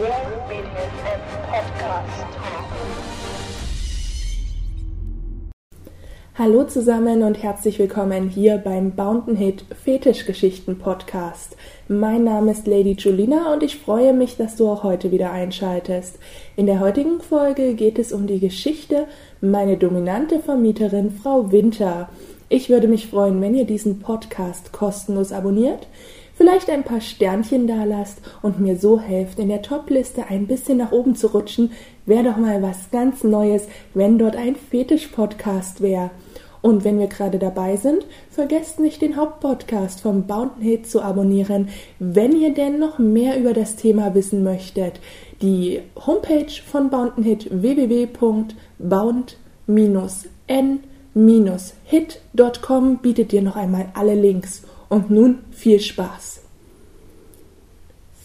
Podcast. Hallo zusammen und herzlich willkommen hier beim Bountain Hit Fetischgeschichten Podcast. Mein Name ist Lady Julina und ich freue mich, dass du auch heute wieder einschaltest. In der heutigen Folge geht es um die Geschichte meine dominante Vermieterin Frau Winter. Ich würde mich freuen, wenn ihr diesen Podcast kostenlos abonniert, vielleicht ein paar Sternchen dalasst und mir so helft, in der Topliste ein bisschen nach oben zu rutschen, wäre doch mal was ganz Neues, wenn dort ein Fetisch-Podcast wäre. Und wenn wir gerade dabei sind, vergesst nicht den Hauptpodcast vom Bountain Hit zu abonnieren, wenn ihr denn noch mehr über das Thema wissen möchtet. Die Homepage von Bountain Hit www.bound-n hit.com bietet dir noch einmal alle Links. Und nun viel Spaß.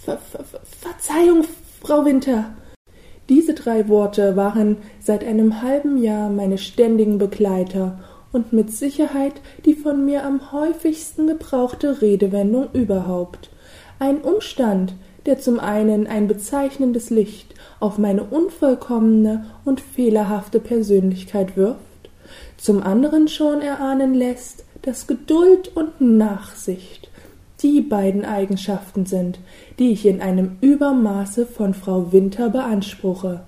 Ver Ver Verzeihung, Frau Winter. Diese drei Worte waren seit einem halben Jahr meine ständigen Begleiter und mit Sicherheit die von mir am häufigsten gebrauchte Redewendung überhaupt. Ein Umstand, der zum einen ein bezeichnendes Licht auf meine unvollkommene und fehlerhafte Persönlichkeit wirft, zum anderen schon erahnen lässt, dass Geduld und Nachsicht die beiden Eigenschaften sind, die ich in einem Übermaße von Frau Winter beanspruche.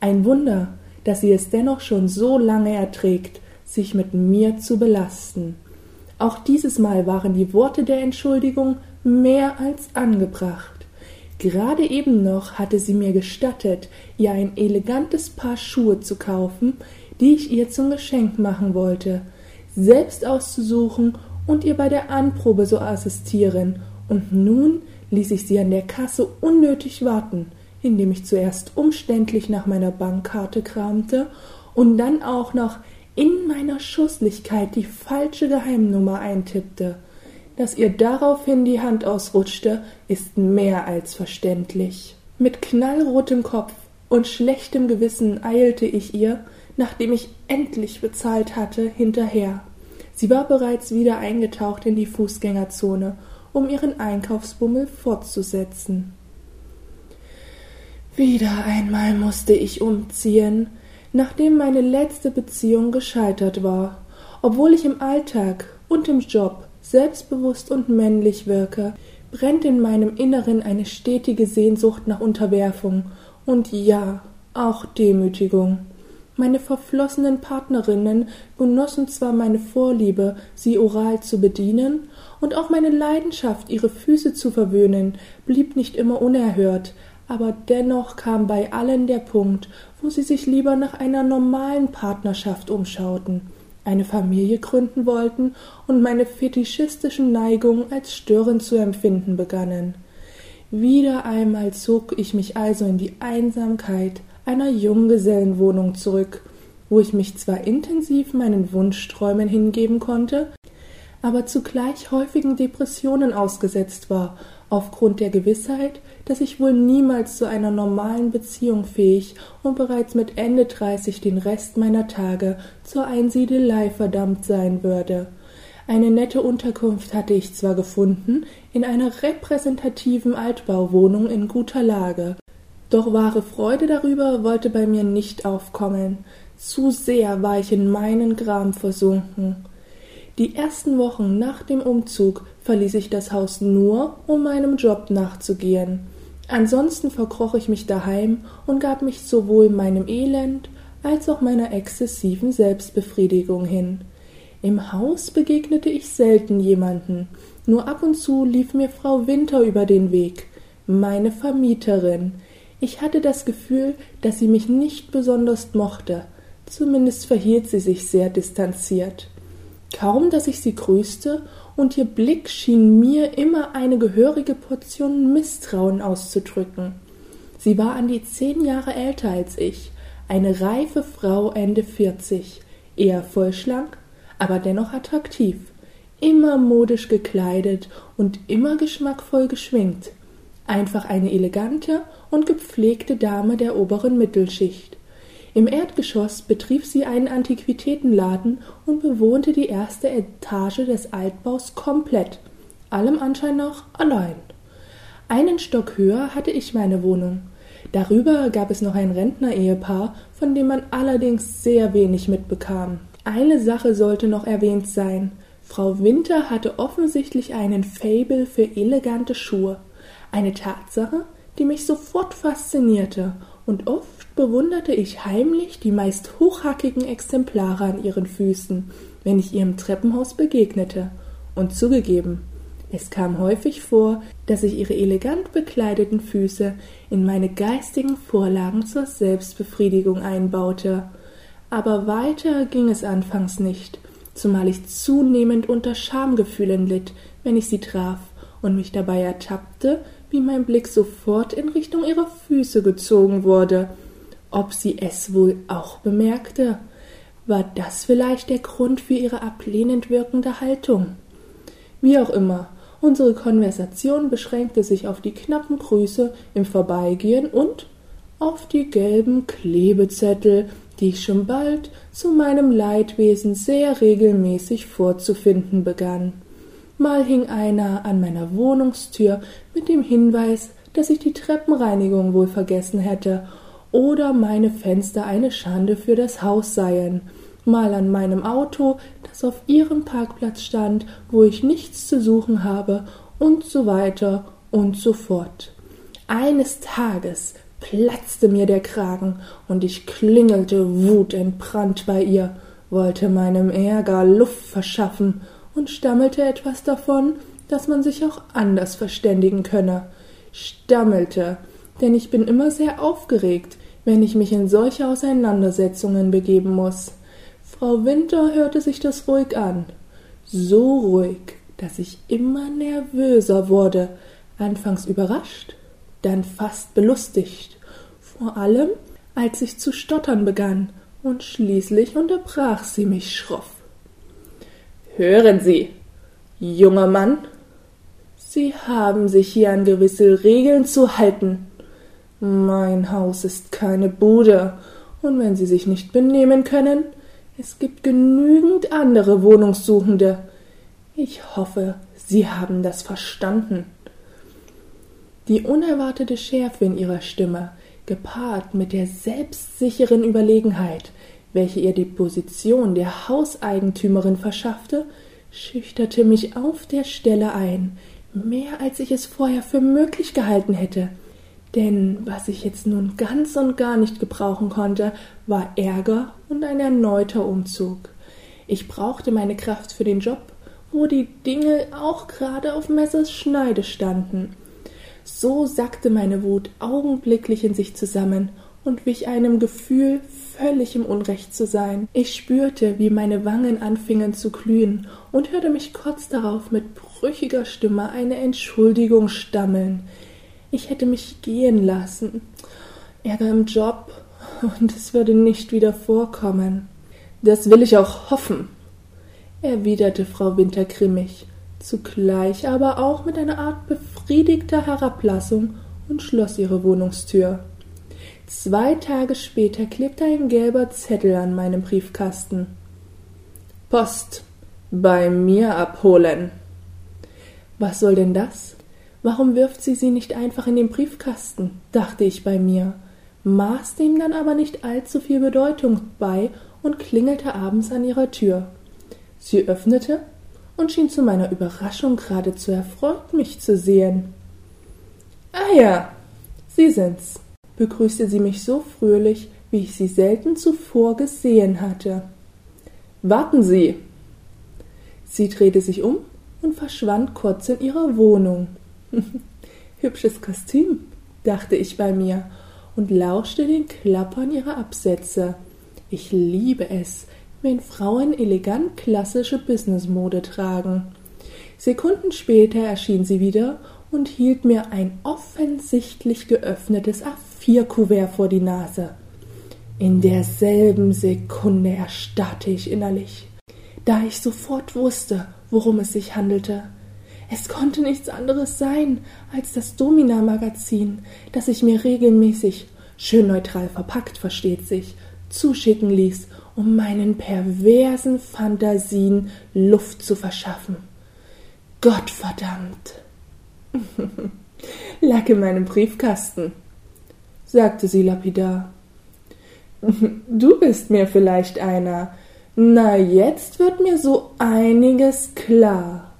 Ein Wunder, dass sie es dennoch schon so lange erträgt, sich mit mir zu belasten. Auch dieses Mal waren die Worte der Entschuldigung mehr als angebracht. Gerade eben noch hatte sie mir gestattet, ihr ein elegantes Paar Schuhe zu kaufen, die ich ihr zum Geschenk machen wollte, selbst auszusuchen und ihr bei der Anprobe so assistieren, und nun ließ ich sie an der Kasse unnötig warten, indem ich zuerst umständlich nach meiner Bankkarte kramte und dann auch noch in meiner Schusslichkeit die falsche Geheimnummer eintippte. Dass ihr daraufhin die Hand ausrutschte, ist mehr als verständlich. Mit knallrotem Kopf und schlechtem Gewissen eilte ich ihr, nachdem ich endlich bezahlt hatte, hinterher. Sie war bereits wieder eingetaucht in die Fußgängerzone, um ihren Einkaufsbummel fortzusetzen. Wieder einmal musste ich umziehen, nachdem meine letzte Beziehung gescheitert war. Obwohl ich im Alltag und im Job selbstbewusst und männlich wirke, brennt in meinem Inneren eine stetige Sehnsucht nach Unterwerfung und ja, auch Demütigung. Meine verflossenen Partnerinnen genossen zwar meine Vorliebe, sie oral zu bedienen, und auch meine Leidenschaft, ihre Füße zu verwöhnen, blieb nicht immer unerhört, aber dennoch kam bei allen der Punkt, wo sie sich lieber nach einer normalen Partnerschaft umschauten, eine Familie gründen wollten und meine fetischistischen Neigungen als störend zu empfinden begannen. Wieder einmal zog ich mich also in die Einsamkeit, einer Junggesellenwohnung zurück, wo ich mich zwar intensiv meinen Wunschträumen hingeben konnte, aber zugleich häufigen Depressionen ausgesetzt war, aufgrund der Gewissheit, dass ich wohl niemals zu einer normalen Beziehung fähig und bereits mit Ende dreißig den Rest meiner Tage zur Einsiedelei verdammt sein würde. Eine nette Unterkunft hatte ich zwar gefunden, in einer repräsentativen Altbauwohnung in guter Lage, doch wahre Freude darüber wollte bei mir nicht aufkommen. Zu sehr war ich in meinen Gram versunken. Die ersten Wochen nach dem Umzug verließ ich das Haus nur, um meinem Job nachzugehen. Ansonsten verkroch ich mich daheim und gab mich sowohl meinem Elend als auch meiner exzessiven Selbstbefriedigung hin. Im Haus begegnete ich selten jemanden, nur ab und zu lief mir Frau Winter über den Weg, meine Vermieterin, ich hatte das Gefühl, dass sie mich nicht besonders mochte, zumindest verhielt sie sich sehr distanziert. Kaum, dass ich sie grüßte, und ihr Blick schien mir immer eine gehörige Portion Misstrauen auszudrücken. Sie war an die zehn Jahre älter als ich, eine reife Frau Ende vierzig, eher vollschlank, aber dennoch attraktiv, immer modisch gekleidet und immer geschmackvoll geschminkt einfach eine elegante und gepflegte Dame der oberen Mittelschicht. Im Erdgeschoss betrieb sie einen Antiquitätenladen und bewohnte die erste Etage des Altbaus komplett, allem Anschein nach allein. Einen Stock höher hatte ich meine Wohnung. Darüber gab es noch ein Rentner-Ehepaar, von dem man allerdings sehr wenig mitbekam. Eine Sache sollte noch erwähnt sein. Frau Winter hatte offensichtlich einen Fabel für elegante Schuhe. Eine Tatsache, die mich sofort faszinierte, und oft bewunderte ich heimlich die meist hochhackigen Exemplare an ihren Füßen, wenn ich ihr im Treppenhaus begegnete. Und zugegeben, es kam häufig vor, dass ich ihre elegant bekleideten Füße in meine geistigen Vorlagen zur Selbstbefriedigung einbaute. Aber weiter ging es anfangs nicht, zumal ich zunehmend unter Schamgefühlen litt, wenn ich sie traf und mich dabei ertappte, wie mein Blick sofort in Richtung ihrer Füße gezogen wurde. Ob sie es wohl auch bemerkte? War das vielleicht der Grund für ihre ablehnend wirkende Haltung? Wie auch immer, Unsere Konversation beschränkte sich auf die knappen Grüße im Vorbeigehen und auf die gelben Klebezettel, die ich schon bald zu meinem Leidwesen sehr regelmäßig vorzufinden begann. Mal hing einer an meiner Wohnungstür mit dem Hinweis, dass ich die Treppenreinigung wohl vergessen hätte oder meine Fenster eine Schande für das Haus seien, mal an meinem Auto, das auf ihrem Parkplatz stand, wo ich nichts zu suchen habe, und so weiter und so fort. Eines Tages platzte mir der Kragen, und ich klingelte wutentbrannt bei ihr, wollte meinem Ärger Luft verschaffen und stammelte etwas davon, dass man sich auch anders verständigen könne. Stammelte, denn ich bin immer sehr aufgeregt, wenn ich mich in solche Auseinandersetzungen begeben muss. Frau Winter hörte sich das ruhig an, so ruhig, dass ich immer nervöser wurde, anfangs überrascht, dann fast belustigt, vor allem als ich zu stottern begann, und schließlich unterbrach sie mich schroff. Hören Sie, junger Mann, Sie haben sich hier an gewisse Regeln zu halten. Mein Haus ist keine Bude, und wenn Sie sich nicht benehmen können, es gibt genügend andere Wohnungssuchende. Ich hoffe, Sie haben das verstanden. Die unerwartete Schärfe in ihrer Stimme, gepaart mit der selbstsicheren Überlegenheit, welche ihr die Position der Hauseigentümerin verschaffte, schüchterte mich auf der Stelle ein, mehr als ich es vorher für möglich gehalten hätte. Denn was ich jetzt nun ganz und gar nicht gebrauchen konnte, war Ärger und ein erneuter Umzug. Ich brauchte meine Kraft für den Job, wo die Dinge auch gerade auf Messers Schneide standen. So sackte meine Wut augenblicklich in sich zusammen und wich einem Gefühl, völlig im Unrecht zu sein. Ich spürte, wie meine Wangen anfingen zu glühen und hörte mich kurz darauf mit brüchiger Stimme eine Entschuldigung stammeln. Ich hätte mich gehen lassen. Ärger im Job und es würde nicht wieder vorkommen. Das will ich auch hoffen, erwiderte Frau Winter grimmig, zugleich aber auch mit einer Art befriedigter Herablassung und schloss ihre Wohnungstür. Zwei Tage später klebte ein gelber Zettel an meinem Briefkasten. Post bei mir abholen. Was soll denn das? Warum wirft sie sie nicht einfach in den Briefkasten? dachte ich bei mir, maßte ihm dann aber nicht allzu viel Bedeutung bei und klingelte abends an ihrer Tür. Sie öffnete und schien zu meiner Überraschung geradezu erfreut, mich zu sehen. Ah ja, Sie sind's, begrüßte sie mich so fröhlich, wie ich sie selten zuvor gesehen hatte. Warten Sie. Sie drehte sich um und verschwand kurz in ihrer Wohnung. Hübsches Kostüm, dachte ich bei mir und lauschte den Klappern ihrer Absätze. Ich liebe es, wenn Frauen elegant klassische Businessmode tragen. Sekunden später erschien sie wieder und hielt mir ein offensichtlich geöffnetes A4-Kuvert vor die Nase. In derselben Sekunde erstarrte ich innerlich, da ich sofort wusste, worum es sich handelte. Es konnte nichts anderes sein als das Domina-Magazin, das ich mir regelmäßig, schön neutral verpackt, versteht sich, zuschicken ließ, um meinen perversen Fantasien Luft zu verschaffen. Gottverdammt! Lag in meinem Briefkasten, sagte sie lapidar. Du bist mir vielleicht einer. Na, jetzt wird mir so einiges klar.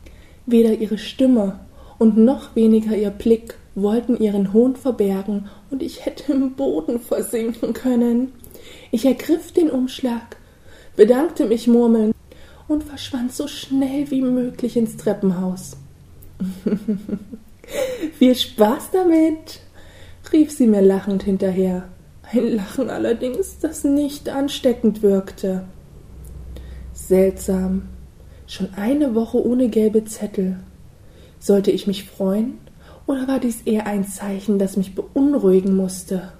Weder ihre Stimme und noch weniger ihr Blick wollten ihren Hohn verbergen, und ich hätte im Boden versinken können. Ich ergriff den Umschlag, bedankte mich murmelnd und verschwand so schnell wie möglich ins Treppenhaus. Viel Spaß damit, rief sie mir lachend hinterher. Ein Lachen allerdings, das nicht ansteckend wirkte. Seltsam. Schon eine Woche ohne gelbe Zettel. Sollte ich mich freuen? Oder war dies eher ein Zeichen, das mich beunruhigen musste?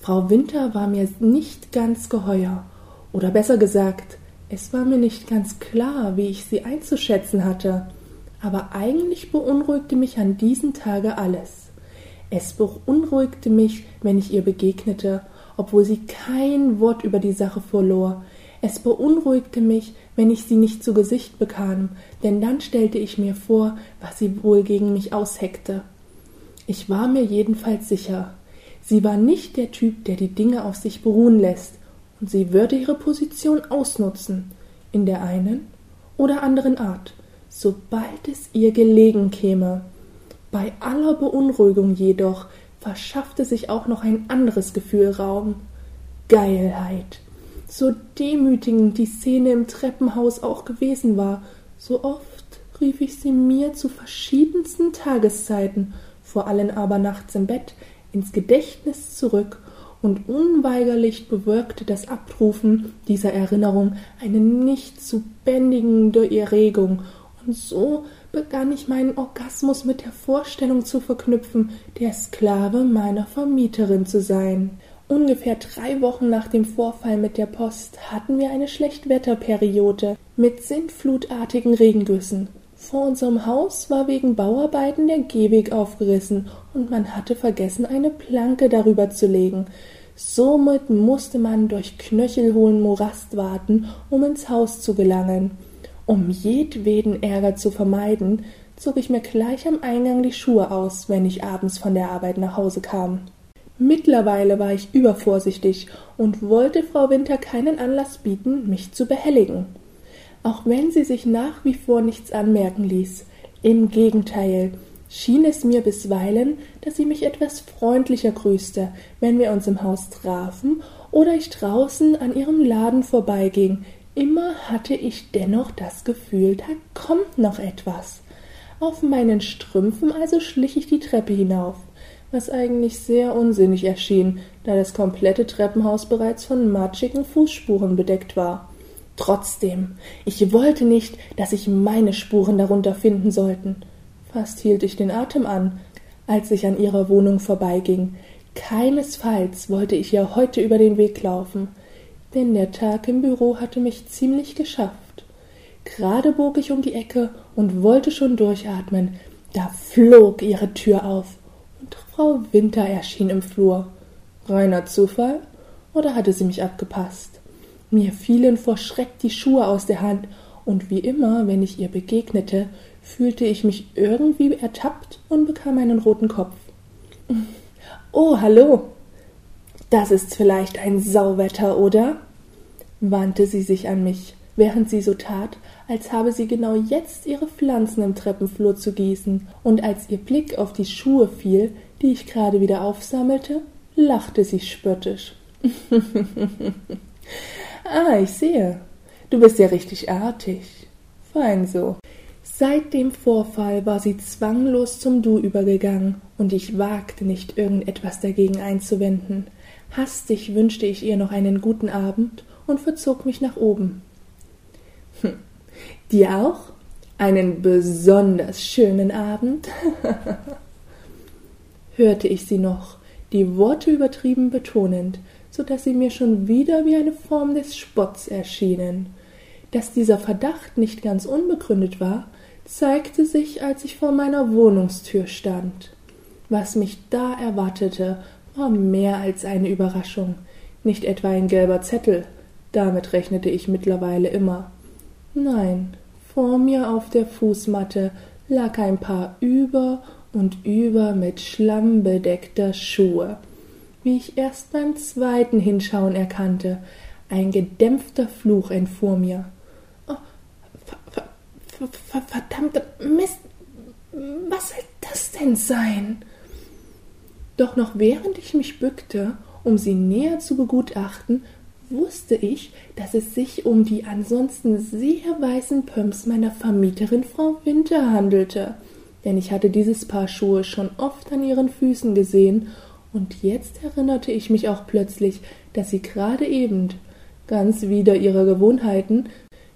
Frau Winter war mir nicht ganz geheuer. Oder besser gesagt, es war mir nicht ganz klar, wie ich sie einzuschätzen hatte. Aber eigentlich beunruhigte mich an diesem Tage alles. Es beunruhigte mich, wenn ich ihr begegnete, obwohl sie kein Wort über die Sache verlor. Es beunruhigte mich, wenn ich sie nicht zu Gesicht bekam, denn dann stellte ich mir vor, was sie wohl gegen mich ausheckte. Ich war mir jedenfalls sicher, sie war nicht der Typ, der die Dinge auf sich beruhen lässt, und sie würde ihre Position ausnutzen, in der einen oder anderen Art, sobald es ihr gelegen käme. Bei aller Beunruhigung jedoch verschaffte sich auch noch ein anderes Gefühl Raum Geilheit. So demütigend die Szene im Treppenhaus auch gewesen war, so oft rief ich sie mir zu verschiedensten Tageszeiten, vor allem aber nachts im Bett, ins Gedächtnis zurück, und unweigerlich bewirkte das Abrufen dieser Erinnerung eine nicht zu bändigende Erregung, und so begann ich meinen Orgasmus mit der Vorstellung zu verknüpfen, der Sklave meiner Vermieterin zu sein. Ungefähr drei Wochen nach dem Vorfall mit der Post hatten wir eine Schlechtwetterperiode mit sintflutartigen Regengüssen. Vor unserem Haus war wegen Bauarbeiten der Gehweg aufgerissen und man hatte vergessen, eine Planke darüber zu legen. Somit musste man durch knöchelhohen Morast warten, um ins Haus zu gelangen. Um jedweden Ärger zu vermeiden, zog ich mir gleich am Eingang die Schuhe aus, wenn ich abends von der Arbeit nach Hause kam. Mittlerweile war ich übervorsichtig und wollte Frau Winter keinen Anlass bieten, mich zu behelligen. Auch wenn sie sich nach wie vor nichts anmerken ließ. Im Gegenteil, schien es mir bisweilen, dass sie mich etwas freundlicher grüßte, wenn wir uns im Haus trafen oder ich draußen an ihrem Laden vorbeiging, Immer hatte ich dennoch das Gefühl, da kommt noch etwas. Auf meinen Strümpfen also schlich ich die Treppe hinauf, was eigentlich sehr unsinnig erschien, da das komplette Treppenhaus bereits von matschigen Fußspuren bedeckt war. Trotzdem, ich wollte nicht, dass sich meine Spuren darunter finden sollten. Fast hielt ich den Atem an, als ich an ihrer Wohnung vorbeiging. Keinesfalls wollte ich ihr heute über den Weg laufen denn der Tag im Büro hatte mich ziemlich geschafft. Gerade bog ich um die Ecke und wollte schon durchatmen, da flog ihre Tür auf und Frau Winter erschien im Flur. Reiner Zufall oder hatte sie mich abgepasst? Mir fielen vor Schreck die Schuhe aus der Hand, und wie immer, wenn ich ihr begegnete, fühlte ich mich irgendwie ertappt und bekam einen roten Kopf. Oh, hallo. Das ist vielleicht ein Sauwetter, oder? wandte sie sich an mich, während sie so tat, als habe sie genau jetzt ihre Pflanzen im Treppenflur zu gießen, und als ihr Blick auf die Schuhe fiel, die ich gerade wieder aufsammelte, lachte sie spöttisch. ah, ich sehe. Du bist ja richtig artig. Fein so. Seit dem Vorfall war sie zwanglos zum Du übergegangen, und ich wagte nicht, irgendetwas dagegen einzuwenden. Hastig wünschte ich ihr noch einen guten Abend und verzog mich nach oben. Hm. Dir auch? Einen besonders schönen Abend? hörte ich sie noch, die Worte übertrieben betonend, so dass sie mir schon wieder wie eine Form des Spotts erschienen. Dass dieser Verdacht nicht ganz unbegründet war, zeigte sich, als ich vor meiner Wohnungstür stand. Was mich da erwartete, war mehr als eine Überraschung, nicht etwa ein gelber Zettel, damit rechnete ich mittlerweile immer. Nein, vor mir auf der Fußmatte lag ein paar über und über mit Schlamm bedeckter Schuhe. Wie ich erst beim zweiten Hinschauen erkannte, ein gedämpfter Fluch entfuhr mir. Oh, ver, ver, ver, verdammte Mist, was soll das denn sein? Doch noch während ich mich bückte, um sie näher zu begutachten, wusste ich, dass es sich um die ansonsten sehr weißen Pumps meiner Vermieterin Frau Winter handelte, denn ich hatte dieses Paar Schuhe schon oft an ihren Füßen gesehen, und jetzt erinnerte ich mich auch plötzlich, dass sie gerade eben, ganz wider ihrer Gewohnheiten,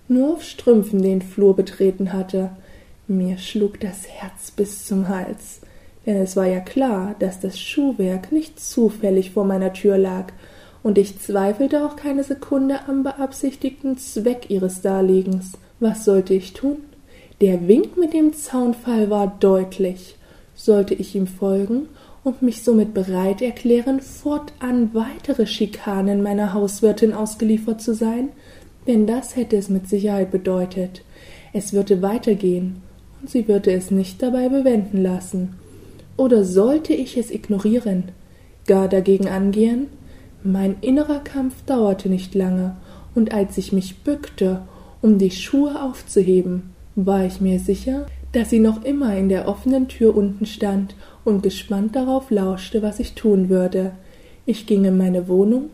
nur auf Strümpfen den Flur betreten hatte. Mir schlug das Herz bis zum Hals, denn es war ja klar, dass das Schuhwerk nicht zufällig vor meiner Tür lag, und ich zweifelte auch keine Sekunde am beabsichtigten Zweck ihres Darlegens. Was sollte ich tun? Der Wink mit dem Zaunfall war deutlich. Sollte ich ihm folgen und mich somit bereit erklären, fortan weitere Schikanen meiner Hauswirtin ausgeliefert zu sein? Denn das hätte es mit Sicherheit bedeutet. Es würde weitergehen, und sie würde es nicht dabei bewenden lassen. Oder sollte ich es ignorieren, gar dagegen angehen? Mein innerer Kampf dauerte nicht lange, und als ich mich bückte, um die Schuhe aufzuheben, war ich mir sicher, dass sie noch immer in der offenen Tür unten stand und gespannt darauf lauschte, was ich tun würde. Ich ging in meine Wohnung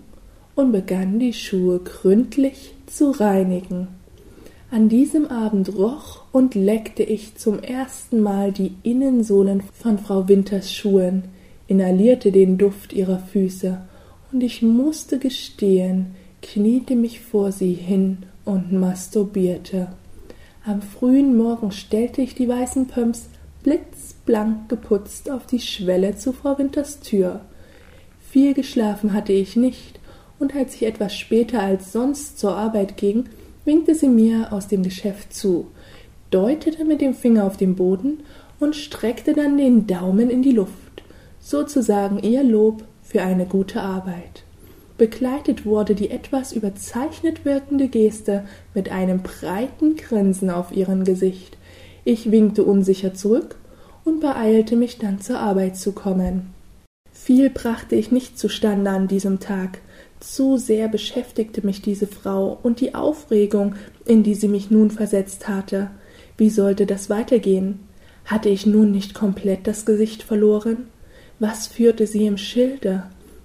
und begann die Schuhe gründlich zu reinigen. An diesem Abend roch und leckte ich zum ersten Mal die Innensohlen von Frau Winters Schuhen, inhalierte den Duft ihrer Füße und ich musste gestehen, kniete mich vor sie hin und masturbierte. Am frühen Morgen stellte ich die weißen Pumps blitzblank geputzt auf die Schwelle zu Frau Winters Tür. Viel geschlafen hatte ich nicht, und als ich etwas später als sonst zur Arbeit ging, winkte sie mir aus dem Geschäft zu, deutete mit dem Finger auf den Boden und streckte dann den Daumen in die Luft, sozusagen ihr Lob für eine gute Arbeit. Begleitet wurde die etwas überzeichnet wirkende Geste mit einem breiten Grinsen auf ihrem Gesicht. Ich winkte unsicher zurück und beeilte mich dann zur Arbeit zu kommen. Viel brachte ich nicht zustande an diesem Tag. Zu sehr beschäftigte mich diese Frau und die Aufregung, in die sie mich nun versetzt hatte. Wie sollte das weitergehen? Hatte ich nun nicht komplett das Gesicht verloren? Was führte sie im Schilde?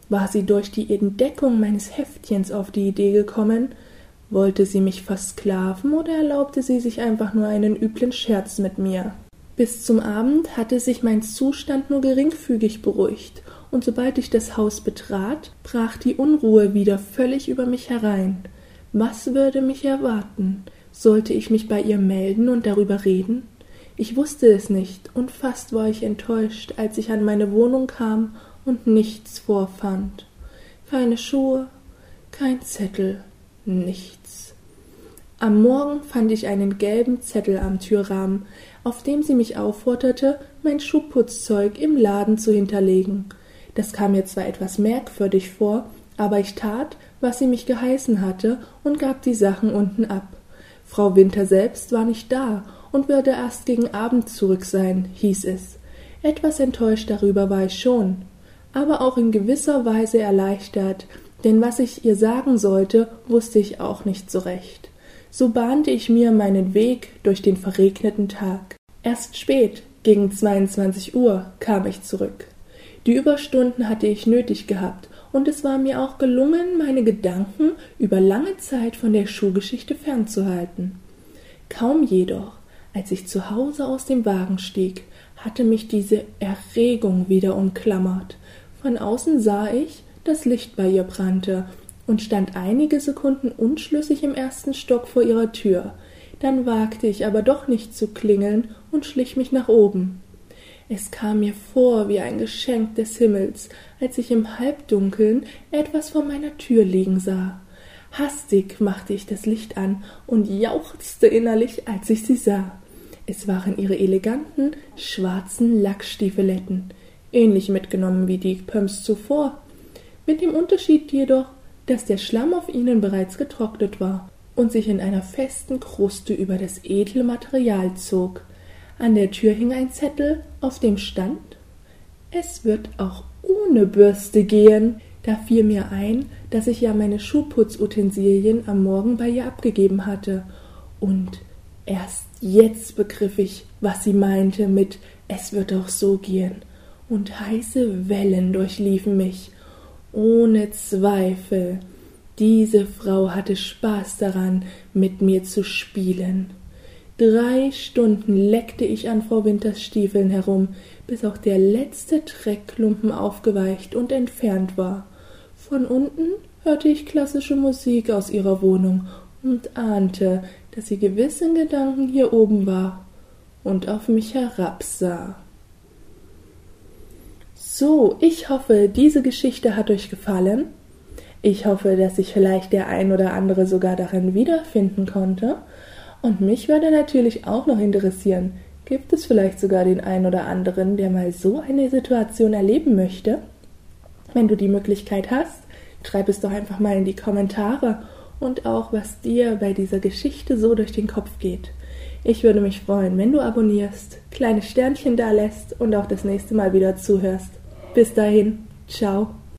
War sie durch die Entdeckung meines Heftchens auf die Idee gekommen? Wollte sie mich versklaven oder erlaubte sie sich einfach nur einen üblen Scherz mit mir? Bis zum Abend hatte sich mein Zustand nur geringfügig beruhigt, und sobald ich das Haus betrat, brach die Unruhe wieder völlig über mich herein. Was würde mich erwarten? Sollte ich mich bei ihr melden und darüber reden? Ich wusste es nicht, und fast war ich enttäuscht, als ich an meine Wohnung kam und nichts vorfand. Keine Schuhe, kein Zettel, nichts. Am Morgen fand ich einen gelben Zettel am Türrahmen, auf dem sie mich aufforderte, mein Schuhputzzeug im Laden zu hinterlegen. Das kam mir zwar etwas merkwürdig vor, aber ich tat, was sie mich geheißen hatte, und gab die Sachen unten ab. Frau Winter selbst war nicht da, und würde erst gegen Abend zurück sein, hieß es. Etwas enttäuscht darüber war ich schon, aber auch in gewisser Weise erleichtert, denn was ich ihr sagen sollte, wusste ich auch nicht so recht. So bahnte ich mir meinen Weg durch den verregneten Tag. Erst spät, gegen 22 Uhr, kam ich zurück. Die Überstunden hatte ich nötig gehabt, und es war mir auch gelungen, meine Gedanken über lange Zeit von der Schuhgeschichte fernzuhalten. Kaum jedoch als ich zu Hause aus dem Wagen stieg, hatte mich diese Erregung wieder umklammert. Von außen sah ich, dass Licht bei ihr brannte und stand einige Sekunden unschlüssig im ersten Stock vor ihrer Tür. Dann wagte ich aber doch nicht zu klingeln und schlich mich nach oben. Es kam mir vor wie ein Geschenk des Himmels, als ich im Halbdunkeln etwas vor meiner Tür liegen sah. Hastig machte ich das Licht an und jauchzte innerlich, als ich sie sah. Es waren ihre eleganten, schwarzen Lackstiefeletten, ähnlich mitgenommen wie die Pumps zuvor, mit dem Unterschied jedoch, dass der Schlamm auf ihnen bereits getrocknet war und sich in einer festen Kruste über das edle Material zog. An der Tür hing ein Zettel, auf dem stand Es wird auch ohne Bürste gehen. Da fiel mir ein, dass ich ja meine Schuhputzutensilien am Morgen bei ihr abgegeben hatte. Und erst jetzt begriff ich, was sie meinte mit Es wird auch so gehen. Und heiße Wellen durchliefen mich. Ohne Zweifel. Diese Frau hatte Spaß daran, mit mir zu spielen. Drei Stunden leckte ich an Frau Winters Stiefeln herum, bis auch der letzte Dreckklumpen aufgeweicht und entfernt war. Von unten hörte ich klassische Musik aus ihrer Wohnung und ahnte, dass sie gewiss in Gedanken hier oben war und auf mich herabsah. So, ich hoffe, diese Geschichte hat euch gefallen. Ich hoffe, dass sich vielleicht der ein oder andere sogar darin wiederfinden konnte. Und mich würde natürlich auch noch interessieren, gibt es vielleicht sogar den einen oder anderen, der mal so eine Situation erleben möchte? Wenn du die Möglichkeit hast, schreib es doch einfach mal in die Kommentare und auch, was dir bei dieser Geschichte so durch den Kopf geht. Ich würde mich freuen, wenn du abonnierst, kleine Sternchen da lässt und auch das nächste Mal wieder zuhörst. Bis dahin, ciao.